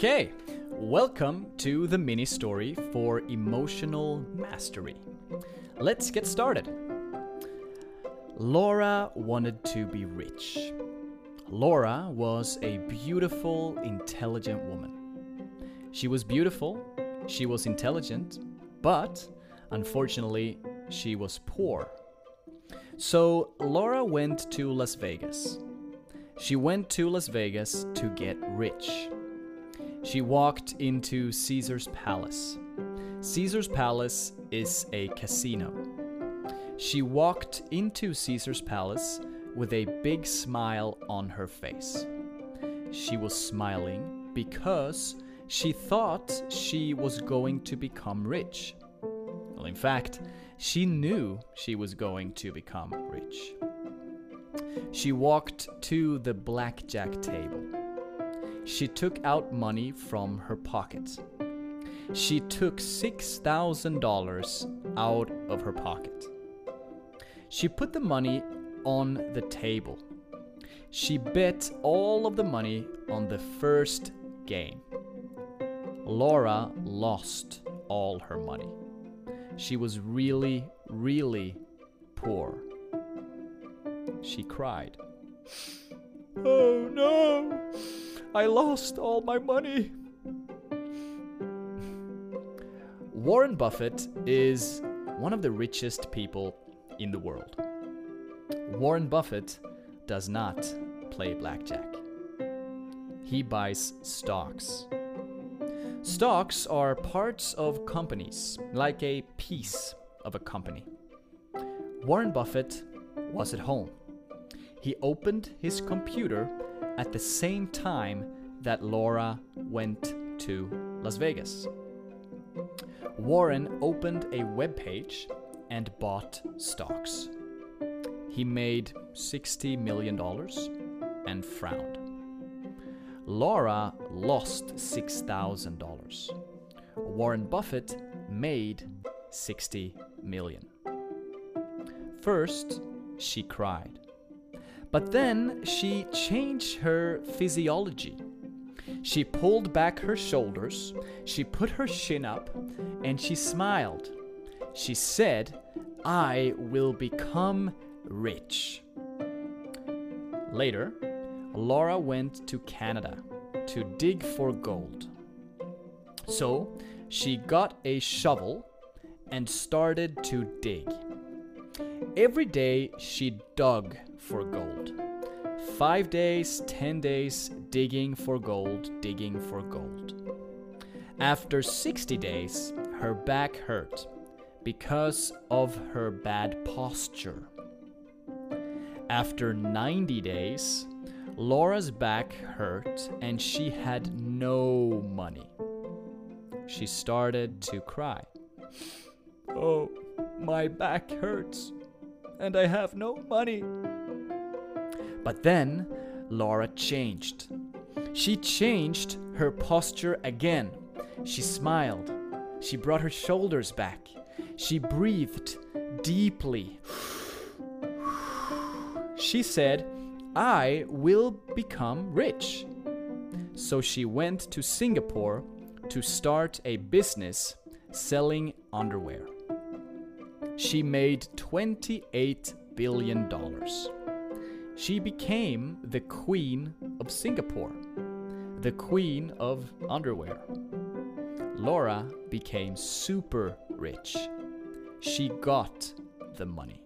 Okay, welcome to the mini story for emotional mastery. Let's get started. Laura wanted to be rich. Laura was a beautiful, intelligent woman. She was beautiful, she was intelligent, but unfortunately, she was poor. So Laura went to Las Vegas. She went to Las Vegas to get rich. She walked into Caesar's Palace. Caesar's Palace is a casino. She walked into Caesar's Palace with a big smile on her face. She was smiling because she thought she was going to become rich. Well, in fact, she knew she was going to become rich. She walked to the blackjack table. She took out money from her pocket. She took $6,000 out of her pocket. She put the money on the table. She bet all of the money on the first game. Laura lost all her money. She was really, really poor. She cried. Oh no! I lost all my money. Warren Buffett is one of the richest people in the world. Warren Buffett does not play blackjack. He buys stocks. Stocks are parts of companies, like a piece of a company. Warren Buffett was at home. He opened his computer at the same time that Laura went to Las Vegas. Warren opened a web page and bought stocks. He made $60 million and frowned. Laura lost $6,000. Warren Buffett made 60 million. First, she cried. But then she changed her physiology. She pulled back her shoulders, she put her chin up, and she smiled. She said, I will become rich. Later, Laura went to Canada to dig for gold. So she got a shovel and started to dig. Every day she dug for gold. Five days, ten days, digging for gold, digging for gold. After 60 days, her back hurt because of her bad posture. After 90 days, Laura's back hurt and she had no money. She started to cry. Oh, my back hurts and I have no money. But then Laura changed. She changed her posture again. She smiled. She brought her shoulders back. She breathed deeply. She said, I will become rich. So she went to Singapore to start a business selling underwear. She made $28 billion. She became the queen of Singapore, the queen of underwear. Laura became super rich. She got the money.